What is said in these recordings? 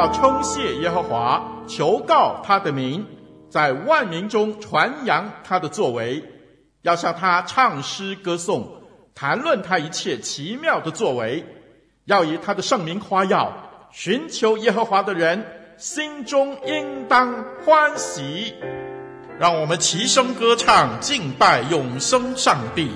要称谢耶和华，求告他的名，在万民中传扬他的作为，要向他唱诗歌颂，谈论他一切奇妙的作为，要以他的圣名夸耀。寻求耶和华的人心中应当欢喜。让我们齐声歌唱，敬拜永生上帝。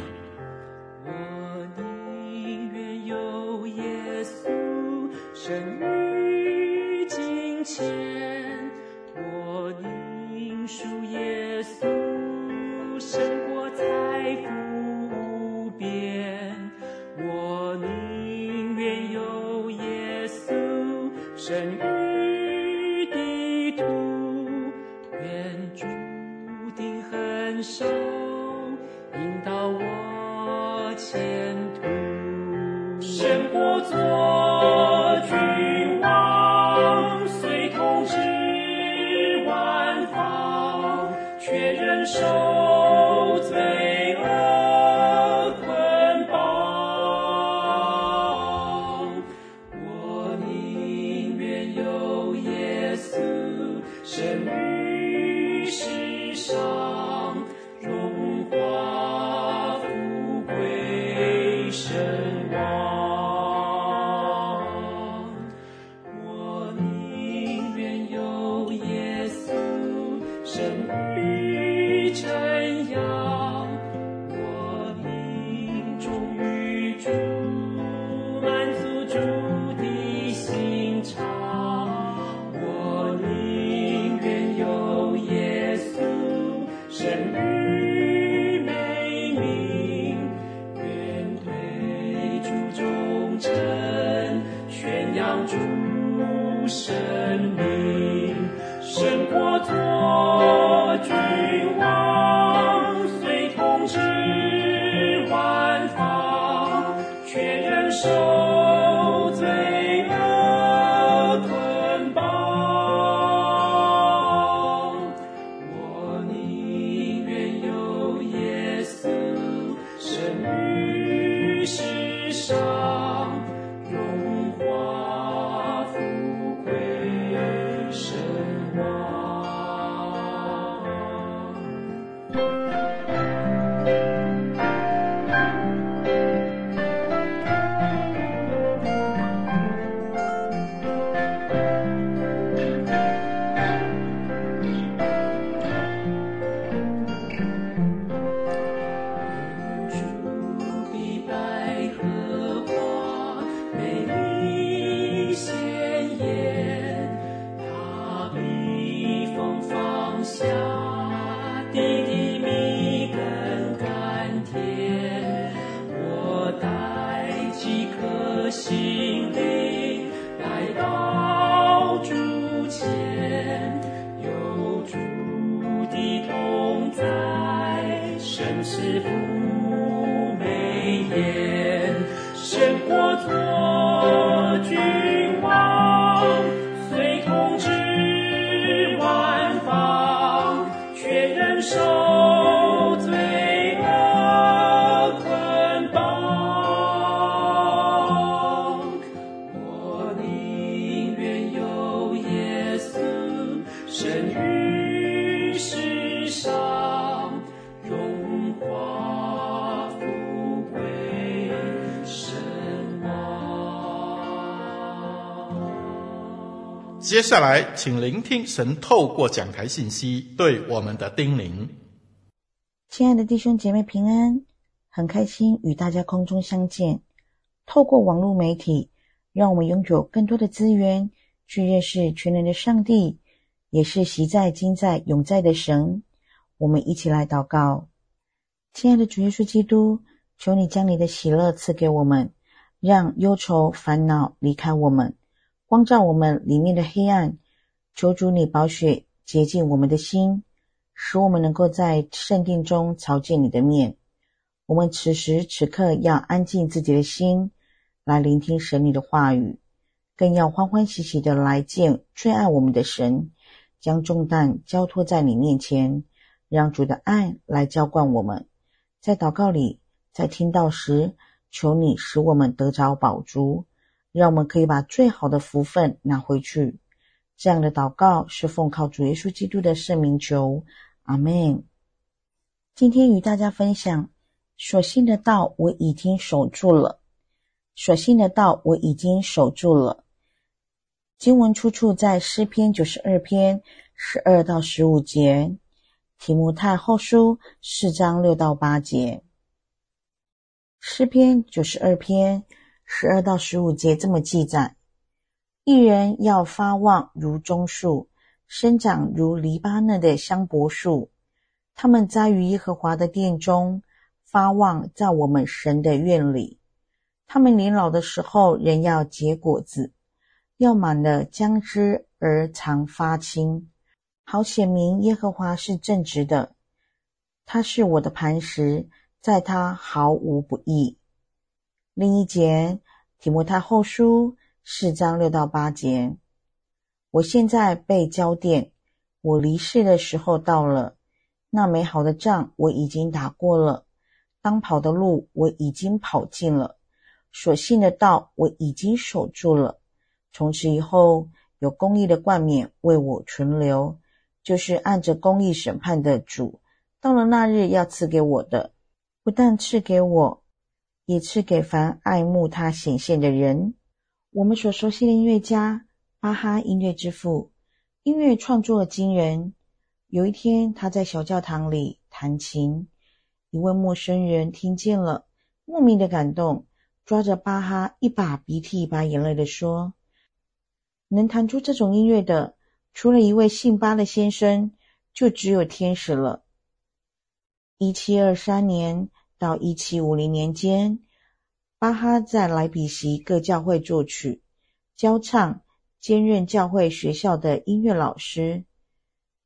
接下来，请聆听神透过讲台信息对我们的叮咛。亲爱的弟兄姐妹平安，很开心与大家空中相见。透过网络媒体，让我们拥有更多的资源去认识全能的上帝，也是昔在、今在、永在的神。我们一起来祷告。亲爱的主耶稣基督，求你将你的喜乐赐给我们，让忧愁烦恼离开我们，光照我们里面的黑暗。求主你宝血洁净我们的心，使我们能够在圣殿中朝见你的面。我们此时此刻要安静自己的心，来聆听神你的话语，更要欢欢喜喜的来见最爱我们的神，将重担交托在你面前，让主的爱来浇灌我们。在祷告里。在听到时，求你使我们得着宝珠，让我们可以把最好的福分拿回去。这样的祷告是奉靠主耶稣基督的圣名求，阿门。今天与大家分享，所信的道我已经守住了。所信的道我已经守住了。经文出处在诗篇九十二篇十二到十五节，提目太后书四章六到八节。诗篇九十二篇十二到十五节这么记载：一人要发旺如棕树，生长如黎巴嫩的香柏树。他们栽于耶和华的殿中，发旺在我们神的院里。他们年老的时候，仍要结果子，要满了浆汁而常发青，好显明耶和华是正直的。他是我的磐石。在他毫无不义。另一节，提摩太后书四章六到八节。我现在被浇奠，我离世的时候到了。那美好的仗我已经打过了，当跑的路我已经跑尽了，所信的道我已经守住了。从此以后，有公义的冠冕为我存留，就是按着公义审判的主，到了那日要赐给我的。不但赐给我，也赐给凡爱慕他显现的人。我们所熟悉的音乐家巴哈，音乐之父，音乐创作惊人。有一天，他在小教堂里弹琴，一位陌生人听见了，莫名的感动，抓着巴哈一把鼻涕一把眼泪的说：“能弹出这种音乐的，除了一位姓巴的先生，就只有天使了。”一七二三年到一七五零年间，巴哈在莱比锡各教会作曲、教唱，兼任教会学校的音乐老师。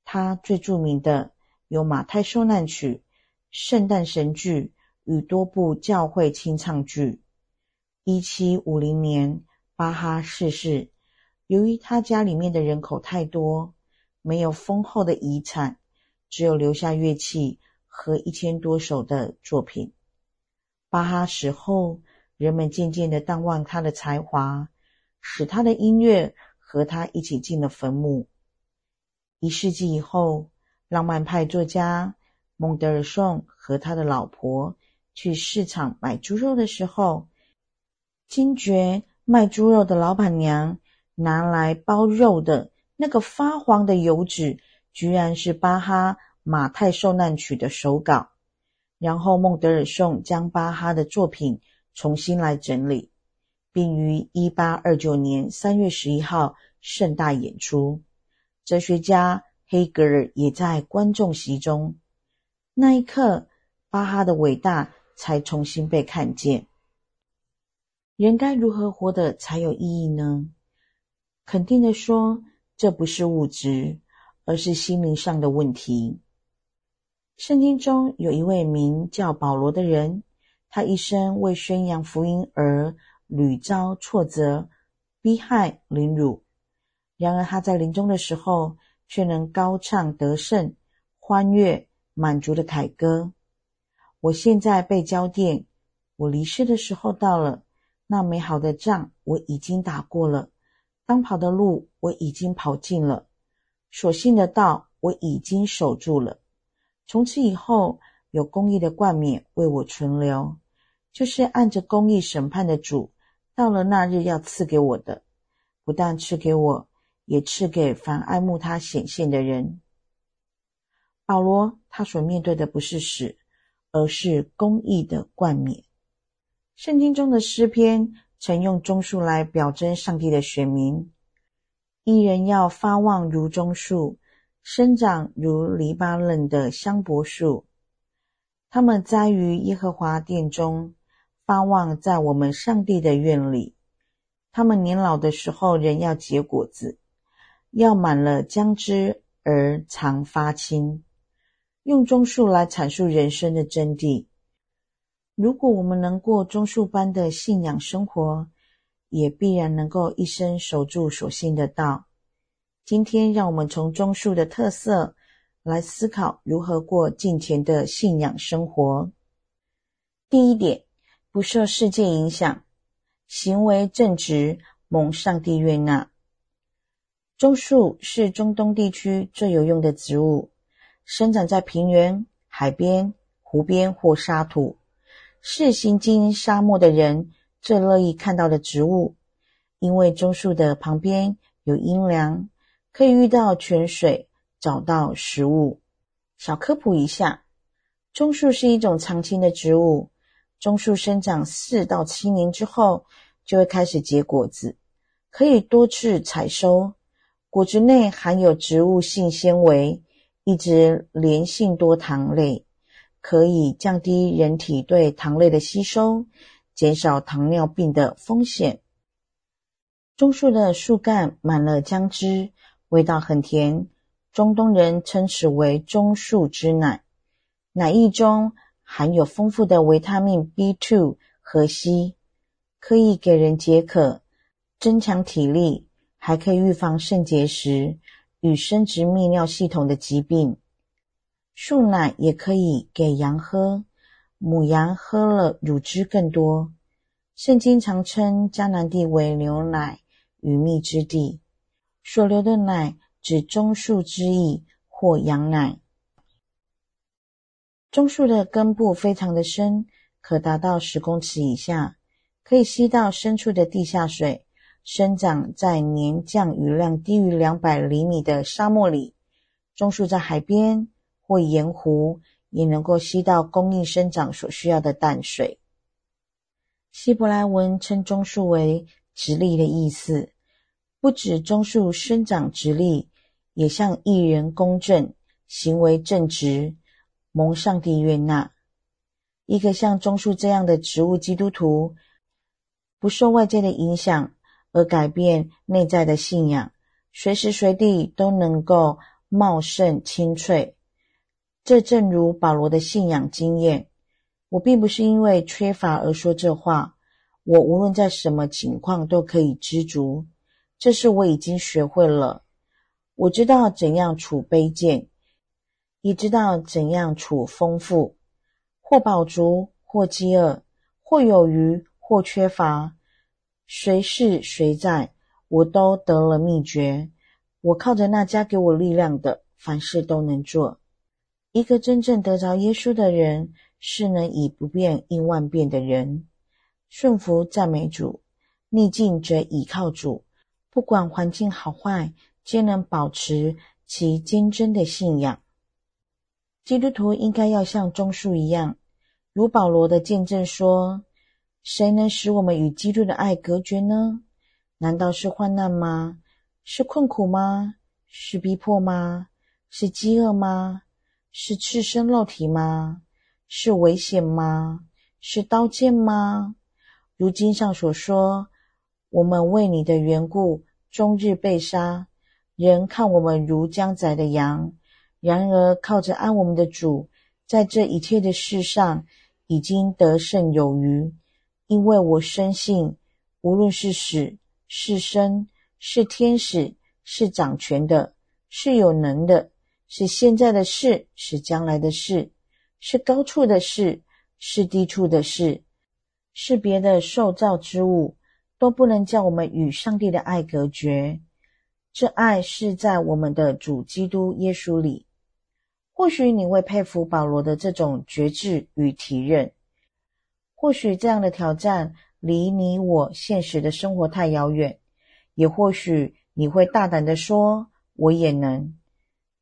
他最著名的有《马太受难曲》、圣诞神剧与多部教会清唱剧。一七五零年，巴哈逝世。由于他家里面的人口太多，没有丰厚的遗产，只有留下乐器。和一千多首的作品。巴哈死后，人们渐渐地淡忘他的才华，使他的音乐和他一起进了坟墓。一世纪以后，浪漫派作家孟德尔颂和他的老婆去市场买猪肉的时候，惊觉卖猪肉的老板娘拿来包肉的那个发黄的油纸，居然是巴哈。马太受难曲的手稿，然后孟德尔颂将巴哈的作品重新来整理，并于一八二九年三月十一号盛大演出。哲学家黑格尔也在观众席中。那一刻，巴哈的伟大才重新被看见。人该如何活得才有意义呢？肯定的说，这不是物质，而是心灵上的问题。圣经中有一位名叫保罗的人，他一生为宣扬福音而屡遭挫折、逼害、凌辱。然而他在临终的时候，却能高唱得胜、欢悦、满足的凯歌。我现在被浇奠，我离世的时候到了。那美好的仗我已经打过了，当跑的路我已经跑尽了，所信的道我已经守住了。从此以后，有公义的冠冕为我存留，就是按着公义审判的主，到了那日要赐给我的。不但赐给我，也赐给凡爱慕他显现的人。保罗他所面对的不是死，而是公义的冠冕。圣经中的诗篇曾用棕树来表征上帝的选民，一人要发旺如棕树。生长如黎巴嫩的香柏树，他们栽于耶和华殿中，发旺在我们上帝的院里。他们年老的时候仍要结果子，要满了浆汁而常发青。用棕树来阐述人生的真谛。如果我们能过棕树般的信仰生活，也必然能够一生守住所信的道。今天，让我们从棕树的特色来思考如何过敬虔的信仰生活。第一点，不受世界影响，行为正直，蒙上帝悦纳。棕树是中东地区最有用的植物，生长在平原、海边、湖边或沙土。是行经沙漠的人最乐意看到的植物，因为棕树的旁边有阴凉，可以遇到泉水，找到食物。小科普一下，棕树是一种常青的植物，棕树生长四到七年之后，就会开始结果子，可以多次采收。果子内含有植物性纤维，一直连性多糖类。可以降低人体对糖类的吸收，减少糖尿病的风险。棕树的树干满了浆汁，味道很甜。中东人称此为棕树之奶。奶液中含有丰富的维他命 B2 和硒，可以给人解渴、增强体力，还可以预防肾结石与生殖泌尿系统的疾病。树奶也可以给羊喝，母羊喝了乳汁更多。圣经常称迦南地为牛奶与蜜之地，所流的奶指棕树之液或羊奶。棕树的根部非常的深，可达到十公尺以下，可以吸到深处的地下水，生长在年降雨量低于两百厘米的沙漠里。棕树在海边。或盐湖也能够吸到供应生长所需要的淡水。希伯来文称棕树为直立的意思，不止棕树生长直立，也像义人公正，行为正直，蒙上帝悦纳。一个像棕树这样的植物基督徒，不受外界的影响而改变内在的信仰，随时随地都能够茂盛青翠。这正如保罗的信仰经验，我并不是因为缺乏而说这话。我无论在什么情况都可以知足，这是我已经学会了。我知道怎样处卑贱，也知道怎样处丰富，或饱足，或饥饿，或有余，或缺乏，谁是谁在，我都得了秘诀。我靠着那加给我力量的，凡事都能做。一个真正得着耶稣的人，是能以不变应万变的人。顺服赞美主，逆境则倚靠主。不管环境好坏，皆能保持其坚贞的信仰。基督徒应该要像棕树一样，如保罗的见证说：“谁能使我们与基督的爱隔绝呢？难道是患难吗？是困苦吗？是逼迫吗？是饥饿吗？”是赤身肉体吗？是危险吗？是刀剑吗？如经上所说，我们为你的缘故，终日被杀，人看我们如将宰的羊。然而靠着爱我们的主，在这一切的事上已经得胜有余。因为我深信，无论是死是生，是天使，是掌权的，是有能的。是现在的事，是将来的事，是高处的事，是低处的事，是别的受造之物，都不能叫我们与上帝的爱隔绝。这爱是在我们的主基督耶稣里。或许你会佩服保罗的这种决志与体认，或许这样的挑战离你我现实的生活太遥远，也或许你会大胆的说：“我也能。”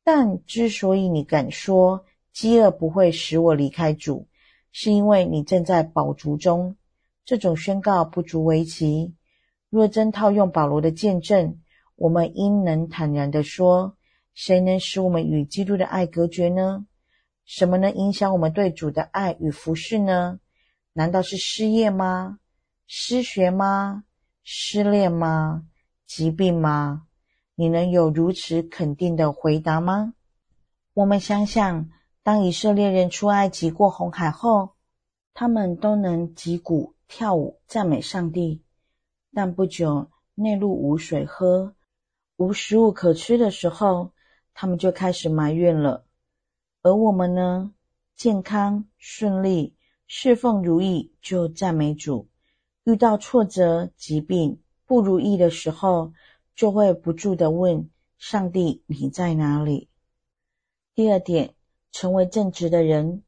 但之所以你敢说饥饿不会使我离开主，是因为你正在饱足中。这种宣告不足为奇。若真套用保罗的见证，我们应能坦然地说：谁能使我们与基督的爱隔绝呢？什么能影响我们对主的爱与服侍呢？难道是失业吗？失学吗？失恋吗？疾病吗？你能有如此肯定的回答吗？我们想想，当以色列人出埃及过红海后，他们都能击鼓跳舞赞美上帝，但不久内陆无水喝、无食物可吃的时候，他们就开始埋怨了。而我们呢？健康顺利。侍奉如意就赞美主，遇到挫折、疾病、不如意的时候，就会不住地问上帝：“你在哪里？”第二点，成为正直的人，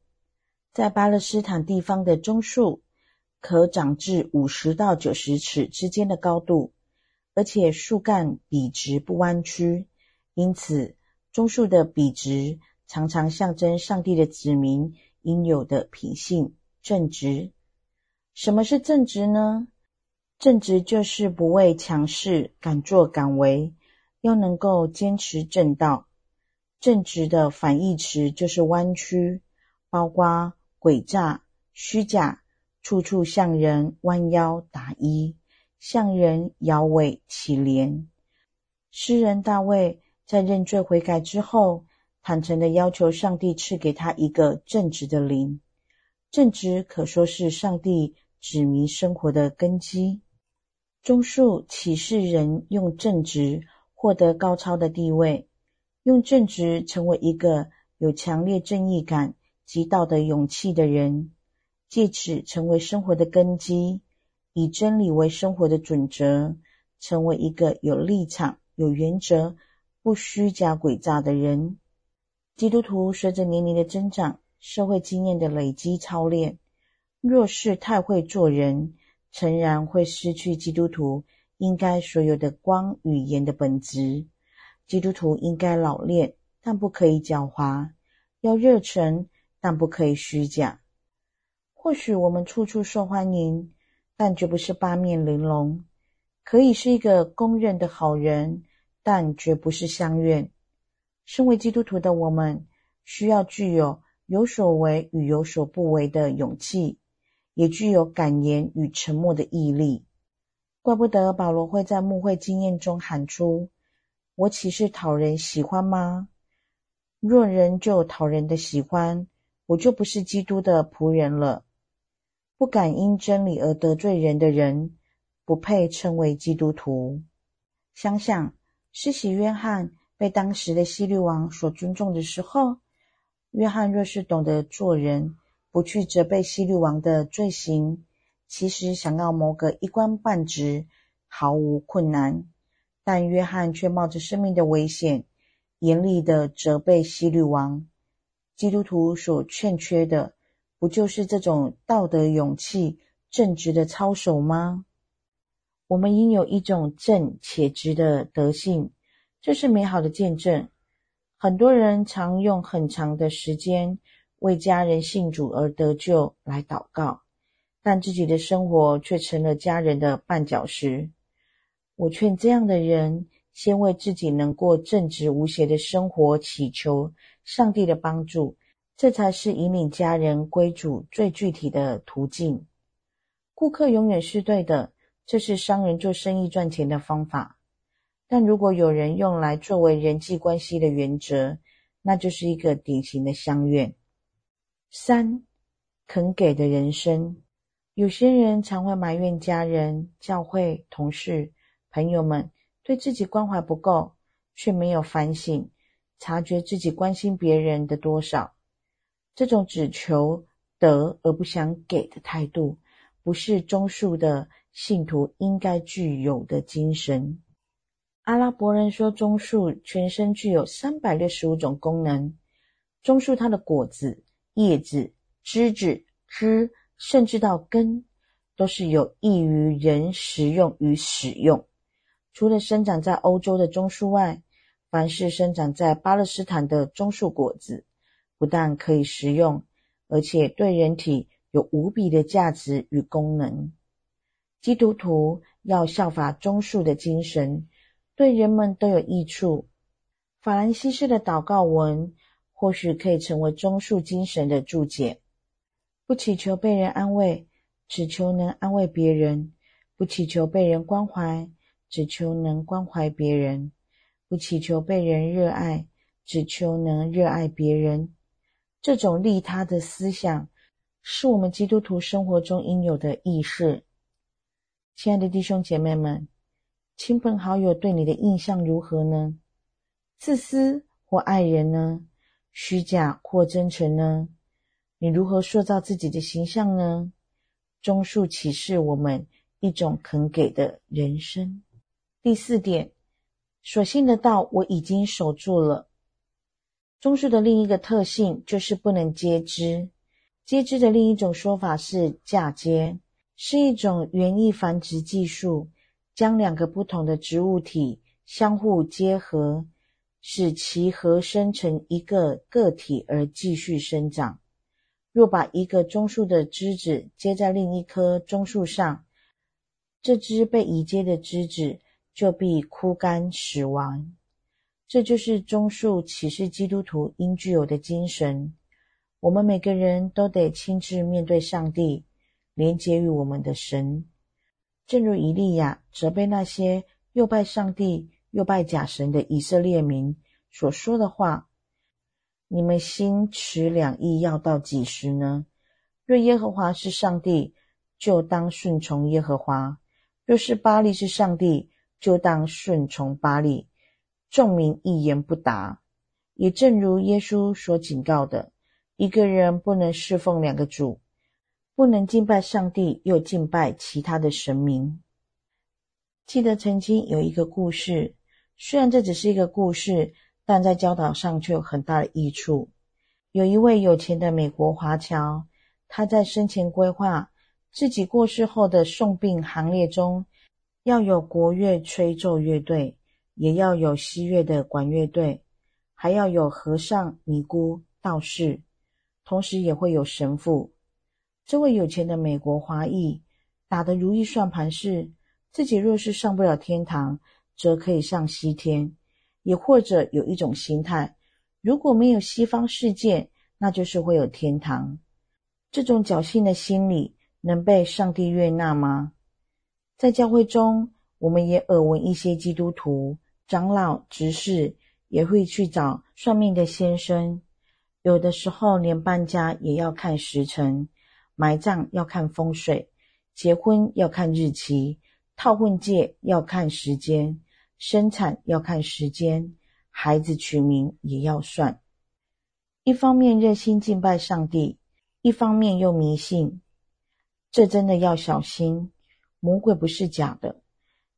在巴勒斯坦地方的棕树可长至五十到九十尺之间的高度，而且树干笔直不弯曲，因此棕树的笔直常常象征上帝的子民应有的品性。正直，什么是正直呢？正直就是不畏强势，敢作敢为，要能够坚持正道。正直的反义词就是弯曲，包括诡诈、虚假，处处向人弯腰打揖，向人摇尾乞怜。诗人大卫在认罪悔改之后，坦诚地要求上帝赐给他一个正直的灵。正直可说是上帝指明生活的根基。棕树启示人用正直获得高超的地位，用正直成为一个有强烈正义感及道德勇气的人，借此成为生活的根基，以真理为生活的准则，成为一个有立场、有原则、不虚假诡诈的人。基督徒随着年龄的增长，社会经验的累积操练，若是太会做人，诚然会失去基督徒应该所有的光与言的本质。基督徒应该老练，但不可以狡猾；要热诚，但不可以虚假。或许我们处处受欢迎，但绝不是八面玲珑；可以是一个公认的好人，但绝不是相愿。身为基督徒的我们，需要具有。有所为与有所不为的勇气，也具有敢言与沉默的毅力。怪不得保罗会在牧会经验中喊出：“我岂是讨人喜欢吗？若人就讨人的喜欢，我就不是基督的仆人了。不敢因真理而得罪人的人，不配称为基督徒。”想想施洗约翰被当时的希律王所尊重的时候。约翰若是懂得做人，不去责备希律王的罪行，其实想要谋个一官半职毫无困难。但约翰却冒着生命的危险，严厉地责备希律王。基督徒所欠缺的，不就是这种道德勇气、正直的操守吗？我们应有一种正且直的德性，这是美好的见证。很多人常用很长的时间为家人信主而得救来祷告，但自己的生活却成了家人的绊脚石。我劝这样的人先为自己能过正直无邪的生活祈求上帝的帮助，这才是引领家人归主最具体的途径。顾客永远是对的，这是商人做生意赚钱的方法。但如果有人用来作为人际关系的原则，那就是一个典型的相怨。三，肯给的人生。有些人常会埋怨家人、教会、同事、朋友们对自己关怀不够，却没有反省、察觉自己关心别人的多少。这种只求得而不想给的态度，不是棕树的信徒应该具有的精神。阿拉伯人说，棕树全身具有三百六十五种功能。棕树它的果子、叶子、枝子、枝，甚至到根，都是有益于人食用与使用。除了生长在欧洲的棕树外，凡是生长在巴勒斯坦的棕树果子，不但可以食用，而且对人体有无比的价值与功能。基督徒要效法棕树的精神。对人们都有益处。法兰西斯的祷告文或许可以成为中述精神的注解。不祈求被人安慰，只求能安慰别人；不祈求被人关怀，只求能关怀别人；不祈求被人热爱，只求能热爱别人。这种利他的思想，是我们基督徒生活中应有的意识。亲爱的弟兄姐妹们，亲朋好友对你的印象如何呢？自私或爱人呢？虚假或真诚呢？你如何塑造自己的形象呢？中述启示我们一种肯给的人生。第四点，所信的道我已经守住了。中述的另一个特性就是不能接枝。接枝的另一种说法是嫁接，是一种园艺繁殖技术，将两个不同的植物体相互结合，使其合生成一个个体而继续生长。若把一个中树的枝子接在另一棵中树上，这枝被移接的枝子就必枯干死亡。这就是中树启示基督徒应具有的精神。我们每个人都得亲自面对上帝，连接于我们的神。正如以利亚责备那些又拜上帝又拜假神的以色列民所说的话。你们心持两意要到几时呢？若耶和华是上帝，就当顺从耶和华；若是巴力是上帝，就当顺从巴力。众民一言不答。也正如耶稣所警告的，一个人不能侍奉两个主，不能敬拜上帝又敬拜其他的神明。记得曾经有一个故事，虽然这只是一个故事。但在教导上却有很大的益处。有一位有钱的美国华侨，他在生前规划自己过世后的送殡行列中，要有国乐吹奏乐队，也要有西乐的管乐队，还要有和尚、尼姑、道士，同时也会有神父。这位有钱的美国华裔打的如意算盘是，自己若是上不了天堂，则可以上西天。也或者有一种心态，如果没有西方世界，那就是会有天堂。这种侥幸的心理能被上帝悦纳吗？在教会中，我们也耳闻一些基督徒长老、执事也会去找算命的先生，有的时候连搬家也要看时辰，埋葬要看风水，结婚要看日期，套婚戒要看时间。生产要看时间，孩子取名也要算。一方面热心敬拜上帝，一方面又迷信，这真的要小心。魔鬼不是假的，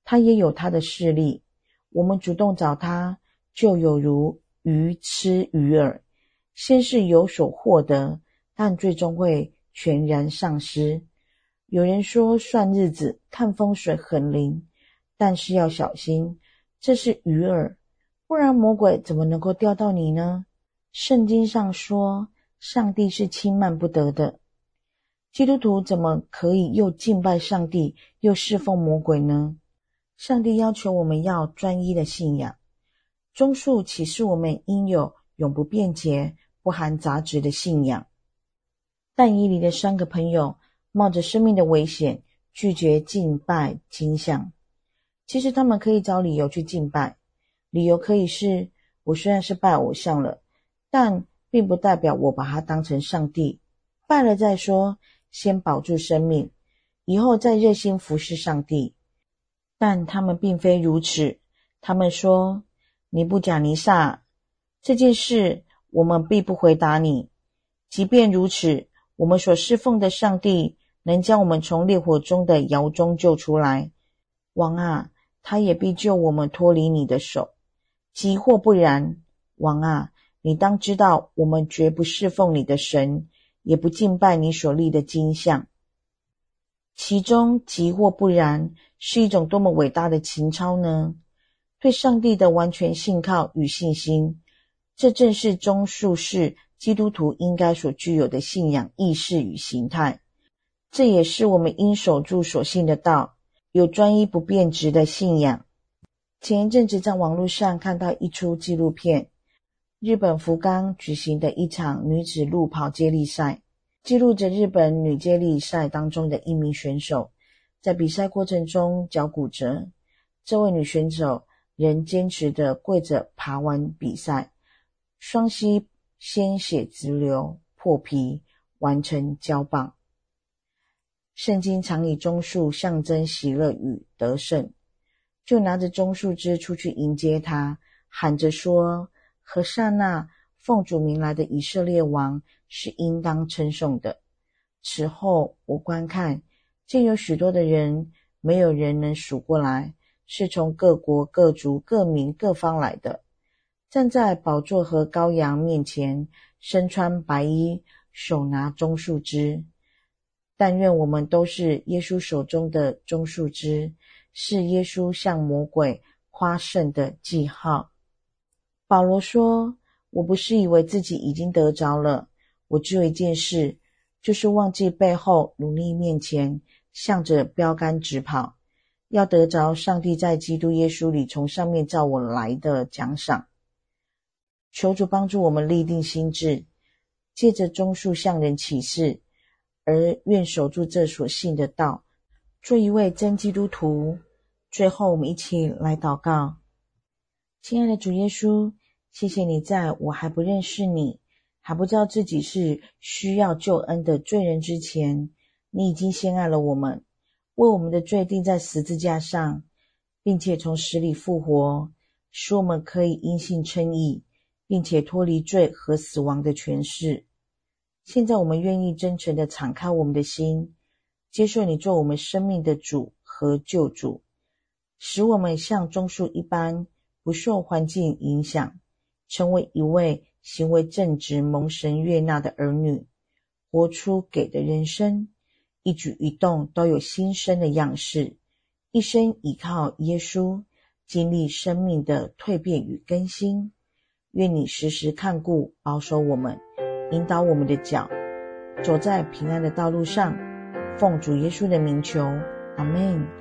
他也有他的势力。我们主动找他，就有如鱼吃鱼饵，先是有所获得，但最终会全然丧失。有人说算日子、看风水很灵，但是要小心。这是鱼饵，不然魔鬼怎么能够钓到你呢？圣经上说，上帝是轻慢不得的。基督徒怎么可以又敬拜上帝，又侍奉魔鬼呢？上帝要求我们要专一的信仰。忠恕启示我们应有永不变节、不含杂质的信仰。但以理的三个朋友冒着生命的危险，拒绝敬拜金像。其实他们可以找理由去敬拜，理由可以是：我虽然是拜偶像了，但并不代表我把它当成上帝，拜了再说，先保住生命，以后再热心服侍上帝。但他们并非如此，他们说：尼布甲尼撒，这件事我们必不回答你。即便如此，我们所侍奉的上帝能将我们从烈火中的窑中救出来。王啊！他也必救我们脱离你的手，即或不然，王啊，你当知道，我们绝不侍奉你的神，也不敬拜你所立的金像。其中，即或不然，是一种多么伟大的情操呢？对上帝的完全信靠与信心，这正是中述世基督徒应该所具有的信仰意识与形态。这也是我们应守住所信的道。有专一不变质的信仰。前一阵子在网络上看到一出纪录片，日本福冈举行的一场女子路跑接力赛，记录着日本女接力赛当中的一名选手。在比赛过程中脚骨折，这位女选手仍坚持的跪着爬完比赛，双膝鲜血直流破皮，完成交棒。圣经常以棕树象征喜乐与得胜，就拿着棕树枝出去迎接他，喊着说：“和散那，奉主名来的以色列王是应当称颂的。”此后我观看，见有许多的人，没有人能数过来，是从各国各族各民各方来的，站在宝座和羔羊面前，身穿白衣，手拿棕树枝。但愿我们都是耶稣手中的棕树枝，是耶稣向魔鬼夸胜的记号。保罗说：“我不是以为自己已经得着了，我只有一件事，就是忘记背后，努力面前，向着标杆直跑，要得着上帝在基督耶稣里从上面召我来的奖赏。”求主帮助我们立定心志，借着棕树向人启示。而愿守住这所信的道，做一位真基督徒。最后，我们一起来祷告：亲爱的主耶稣，谢谢你在我还不认识你，还不知道自己是需要救恩的罪人之前，你已经先爱了我们，为我们的罪钉在十字架上，并且从死里复活，使我们可以因信称义，并且脱离罪和死亡的权势。现在我们愿意真诚地敞开我们的心，接受你做我们生命的主和救主，使我们像棕树一般，不受环境影响，成为一位行为正直、蒙神悦纳的儿女，活出给的人生，一举一动都有新生的样式，一生倚靠耶稣，经历生命的蜕变与更新。愿你时时看顾、保守我们。引导我们的脚，走在平安的道路上，奉主耶稣的名求，阿门。